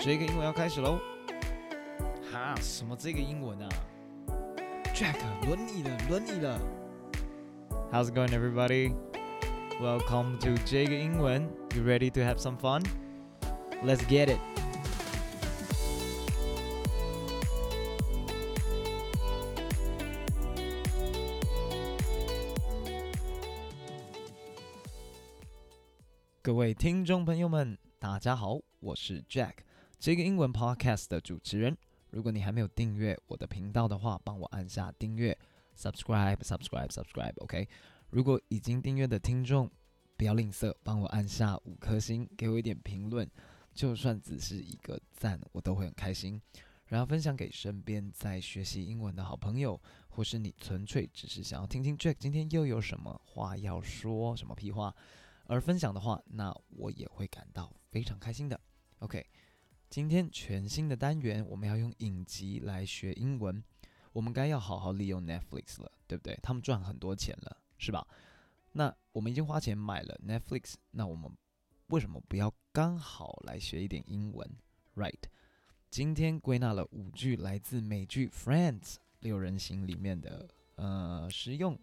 这个英文要开始喽！哈，什么这个英文啊？Jack，轮你了，轮你了。How's it going, everybody? Welcome to 这个英文。You ready to have some fun? Let's get it. 各位听众朋友们，大家好，我是 Jack。 这个英文 podcast 的主持人，如果你还没有订阅我的频道的话，帮我按下订阅，subscribe，subscribe，subscribe，OK。如果已经订阅的听众，不要吝啬，帮我按下五颗星，给我一点评论，就算只是一个赞，我都会很开心。然后分享给身边在学习英文的好朋友，或是你纯粹只是想要听听 Jack 今天又有什么话要说，什么屁话，而分享的话，那我也会感到非常开心的。OK。今天全新的单元，我们要用影集来学英文。我们该要好好利用 Netflix 了，对不对？他们赚很多钱了，是吧？那我们已经花钱买了 Netflix，那我们为什么不要刚好来学一点英文？Right？今天归纳了五句来自美剧《Friends》六人行里面的呃实用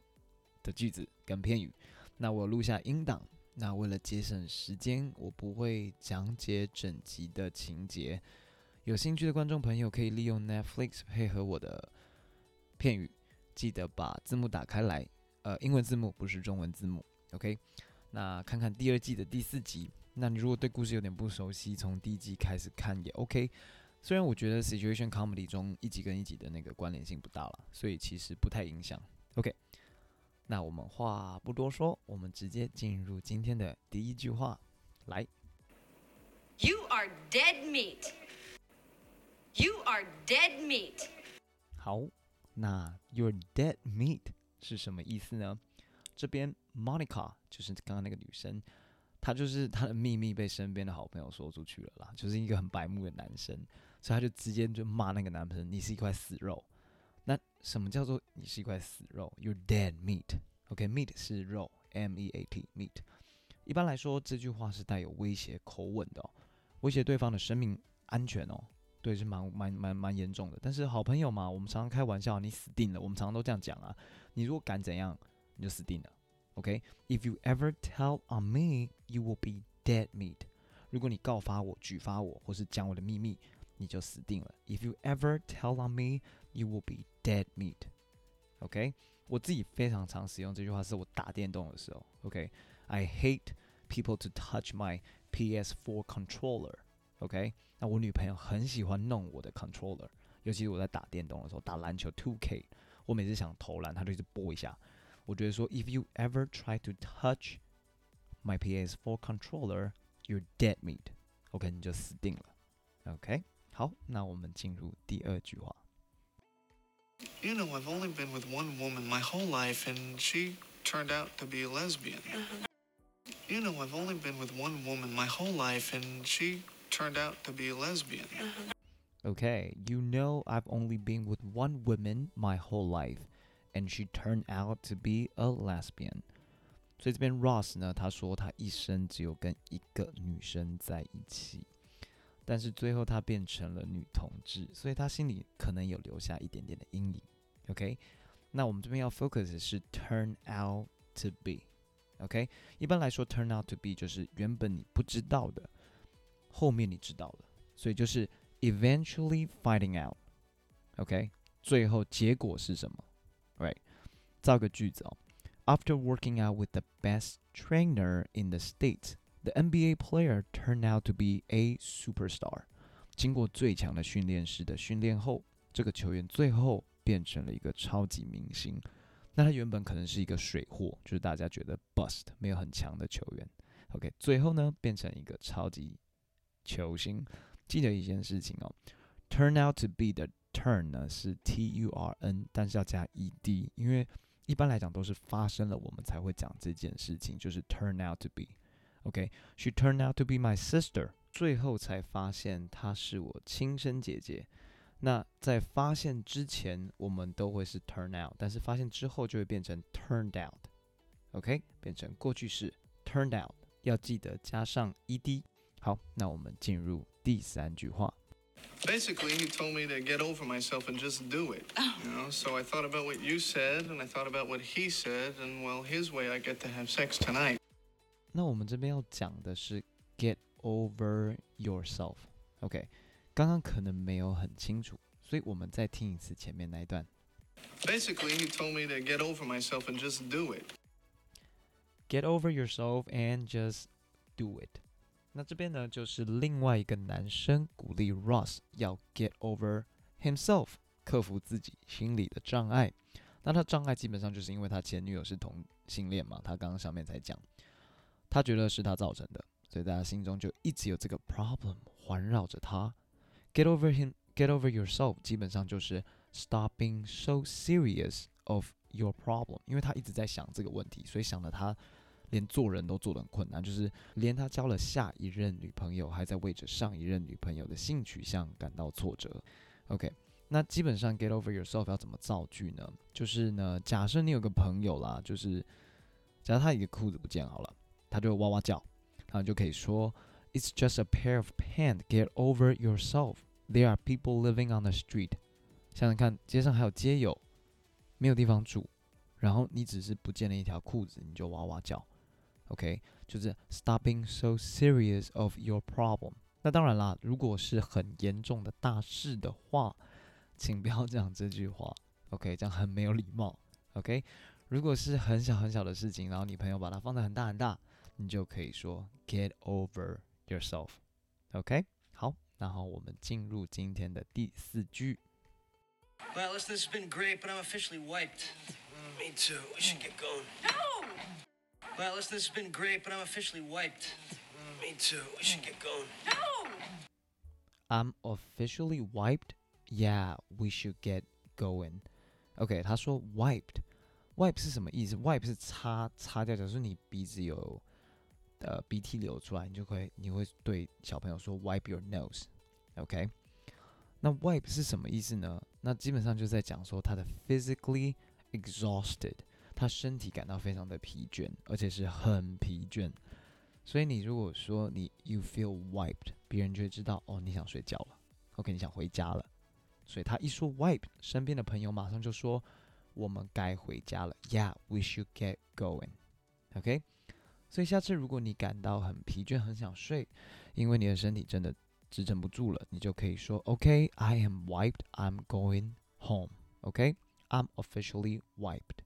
的句子跟片语。那我录下音档。那为了节省时间，我不会讲解整集的情节。有兴趣的观众朋友可以利用 Netflix 配合我的片语，记得把字幕打开来，呃，英文字幕不是中文字幕，OK？那看看第二季的第四集。那你如果对故事有点不熟悉，从第一集开始看也 OK。虽然我觉得 Situation Comedy 中一集跟一集的那个关联性不大了，所以其实不太影响，OK？那我们话不多说，我们直接进入今天的第一句话，来。You are dead meat. You are dead meat. 好，那 You're dead meat 是什么意思呢？这边 Monica 就是刚刚那个女生，她就是她的秘密被身边的好朋友说出去了啦，就是一个很白目的男生，所以她就直接就骂那个男生：“你是一块死肉。”那什么叫做你是一块死肉？You dead meat。OK，meat、是肉，M-E-A-T，meat。一般来说，这句话是带有威胁口吻的哦，威胁对方的生命安全哦。对，是蛮蛮蛮蛮严重的。但是好朋友嘛，我们常常开玩笑，你死定了。我们常常都这样讲啊。你如果敢怎样，你就死定了。OK，If、you ever tell on me, you will be dead meat。如果你告发我、举发我，或是讲我的秘密，你就死定了。If you ever tell on me, you will be dead meat。OK，我自己非常常使用这句话，是我打电动的时候。OK，I hate people to touch my PS4 controller。OK，那我女朋友很喜欢弄我的 controller，尤其是我在打电动的时候，打篮球 2K，我每次想投篮，她就一直拨一下。我觉得说，If you ever try to touch my PS4 controller，you're dead meat。OK，你就死定了。OK，好，那我们进入第二句话。 You know, I've only been with one woman my whole life, and she turned out to be a lesbian. Uh-huh. You know, I've only been with one woman my whole life, and she turned out to be a lesbian. Uh-huh. Okay, you know, I've only been with one woman my whole life, and she turned out to be a lesbian. 所以这边 Ross 呢，他说他一生只有跟一个女生在一起。 但是最后她变成了女同志，所以她心里可能有留下一点点的阴影。OK，那我们这边要 focus 的是 turn out to be。OK，一般来说 turn out to be 就是原本你不知道的，后面你知道了，所以就是 eventually finding out。OK，最后结果是什么？Right，造个句子哦。After working out with the best trainer in the state。The NBA player turned out to be a superstar。经过最强的训练师的训练后，这个球员最后变成了一个超级明星。那他原本可能是一个水货，就是大家觉得 bust 没有很强的球员。OK，最后呢变成一个超级球星。记得一件事情哦，turn out to be 的 turn 呢是 T U R N，但是要加 E D，因为一般来讲都是发生了我们才会讲这件事情，就是 turn out to be。OK，she turned out to be my sister。最后才发现她是我亲生姐姐。那在发现之前，我们都会是 turn out，但是发现之后就会变成 turned out。OK，变成过去式 turned out，要记得加上 ed。好，那我们进入第第三句话。Basically, he told me to get over myself and just do it. You know, so I thought about what you said, and I thought about what he said, and well, his way I get to have sex tonight. 那我们这边要讲的是 get over yourself。OK，刚刚可能没有很清楚，所以我们再听一次前面那一段。Basically, he told me to get over myself and just do it. Get over yourself and just do it. 那这边呢，就是另外一个男生鼓励 Ross 要 get over himself，克服自己心理的障碍。那他障碍基本上就是因为他前女友是同性恋嘛，他刚刚上面才讲，他觉得是他造成的，所以在他心中就一直有这个 problem 环绕着他。Get over him, get over yourself，基本上就是 stop being so serious of your problem，因为他一直在想这个问题，所以想了他。连做人都做得很困难，就是连他交了下一任女朋友，还在为着上一任女朋友的性取向感到挫折。OK，那基本上 get over yourself 要怎么造句呢？就是呢，假设你有个朋友啦，就是假设他一个裤子不见好了，他就哇哇叫，然后就可以说 It's just a pair of pants. Get over yourself. There are people living on the street. 想想看，街上还有街友，没有地方住，然后你只是不见了一条裤子，你就哇哇叫。OK，就是 stopping so serious of your problem。那当然啦，如果是很严重的大事的话，请不要讲这句话。OK，这样很没有礼貌。OK，如果是很小很小的事情，然后你朋友把它放得很大很大，你就可以说 get over yourself。OK，好，然后我们进入今天的第四句。Well, listen, this has been great, but I'm officially wiped. Me too. We should get going. No! Well, listen, this has been great, but I'm officially wiped. Me too. We should get going. No! I'm officially wiped. Yeah, we should get going. OK，他说 wiped，wipe 是什么意思？wipe 是擦擦掉，假如说你鼻子有 呃鼻涕流出来，你就会你会对小朋友说 wipe your nose。OK，那 wipe 是什么意思呢？那基本上就在讲说他的 physically exhausted。他身体感到非常的疲倦，而且是很疲倦，所以你如果说你 you feel wiped，别人就会知道哦，你想睡觉了，OK，你想回家了。所以他一说 wipe，身边的朋友马上就说我们该回家了，Yeah，we should get going，OK。所以下次如果你感到很疲倦，很想睡，因为你的身体真的支撑不住了，你就可以说 OK，I am wiped，I'm going home，OK，I'm officially wiped。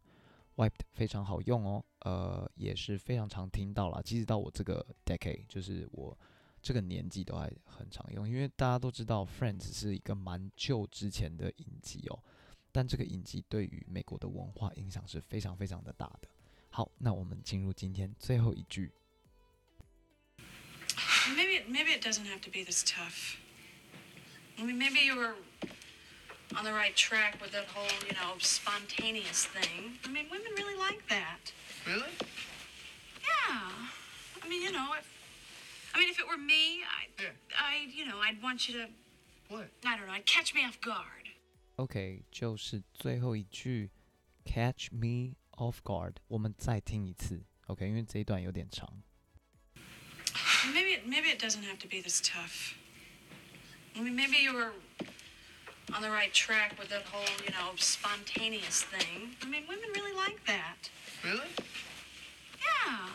Wiped 非常好用哦，呃，也是非常常听到啦。即使到我这个 decade，就是我这个年纪都还很常用，因为大家都知道 Friends 是一个蛮旧之前的影集哦，但这个影集对于美国的文化影响是非常非常的大的。好，那我们进入今天最后一句。Maybe, maybe it doesn't have to be this tough. I mean, maybe you were on the right track with that whole, you know, spontaneous thing. I mean, women really like that. Really? Yeah. I mean, you know, if I mean, if it were me, I, Yeah. I, you know, I'd want you to, What? I don't know, I'd catch me off guard. OK，就是最后一句，Catch me off guard。我们再听一次，OK，因为这一段有点长。 Maybe, it, maybe it doesn't have to be this tough. I mean, maybe you were on the right track with that whole, you know, spontaneous thing. I mean, women really like that. Really? Yeah.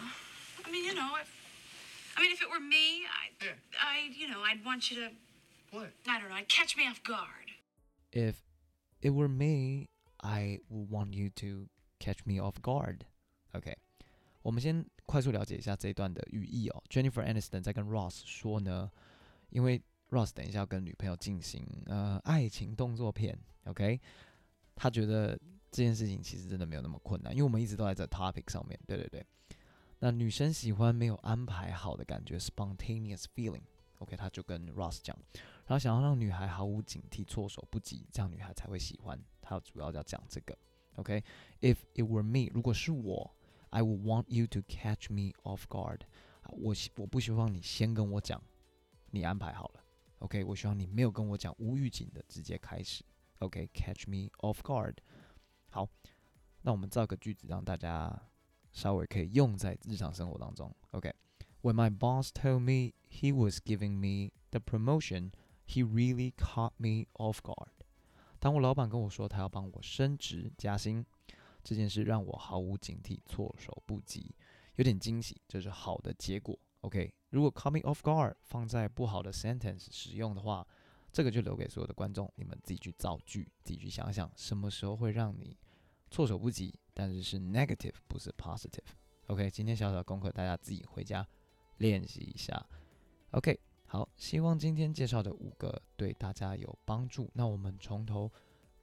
I mean, you know, if I mean, if it were me, I, Yeah. I, you know, I'd want you to, What? I don't know, I'd catch me off guard. If it were me, I would want you to catch me off guard. OK，我们先快速了解一下这一段的语义哦。Jennifer Aniston 在跟 Ross 说呢，因为 Ross 等一下要跟女朋友进行呃爱情动作片，OK，他觉得这件事情其实真的没有那么困难，因为我们一直都在这 topic 上面，对对对。那女生喜欢没有安排好的感觉，spontaneous feeling，OK，他就跟 Ross 讲，然后想要让女孩毫无警惕、措手不及，这样女孩才会喜欢。他主要要讲这个 ，OK，If it were me，如果是我，I would want you to catch me off guard，我我不希望你先跟我讲，你安排好了。OK，我希望你没有跟我讲无预警的直接开始。OK，catch me off guard。好，那我们造个句子让大家稍微可以用在日常生活当中。OK，When my boss told me he was giving me the the promotion, he really caught me off guard. 当我老板跟我说他要帮我升职加薪，这件事让我毫无警惕，措手不及，有点惊喜，这是好的结果。OK，如果 coming off guard 放在不好的 sentence 使用的话，这个就留给所有的观众，你们自己去造句，自己去想想什么时候会让你措手不及，但是是 negative 不是 positive。OK，今天小小的功课，大家自己回家练习一下。OK。好，希望今天介绍的五个对大家有帮助。那我们从头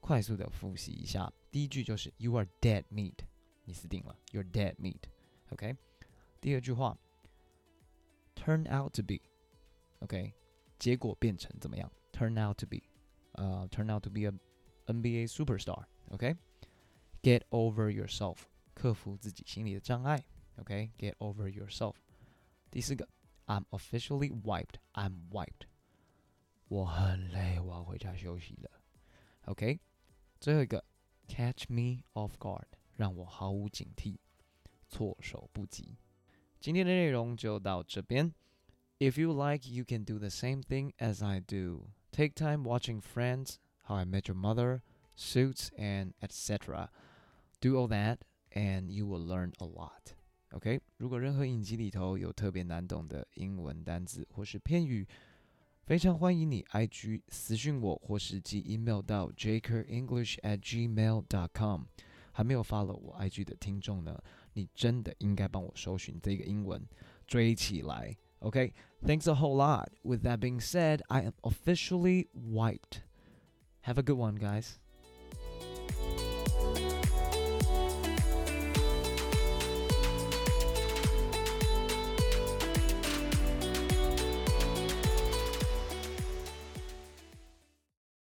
快速的复习一下。第一句就是 “You are dead meat”，你死定了，“You're dead meat”。OK。第二句话，“turn out to be”，OK，、结果变成怎么样？“turn out to be”，呃、，Turn out to be a NBA superstar”。OK，“get over yourself”，克服自己心里的障碍。OK，“get over yourself”。第四个。I'm officially wiped. I'm wiped. 我很累，我要回家休息了。OK，最后一个，catch me off guard，让我毫无警惕，措手不及。今天的内容就到这边。If you like, you can do the same thing as I do. Take time watching Friends, How I Met Your Mother, Suits, and etc. Do all that, and you will learn a lot. OK，如果任何影集里头有特别难懂的英文单字或是片语，非常欢迎你 IG 私讯我，或是寄 email 到 jakerenglish@gmail.com。还没有 follow 我 IG 的听众呢，你真的应该帮我搜寻这个英文追起来。OK，thanks a whole lot. With that being said, I am officially wiped. Have a good one, guys.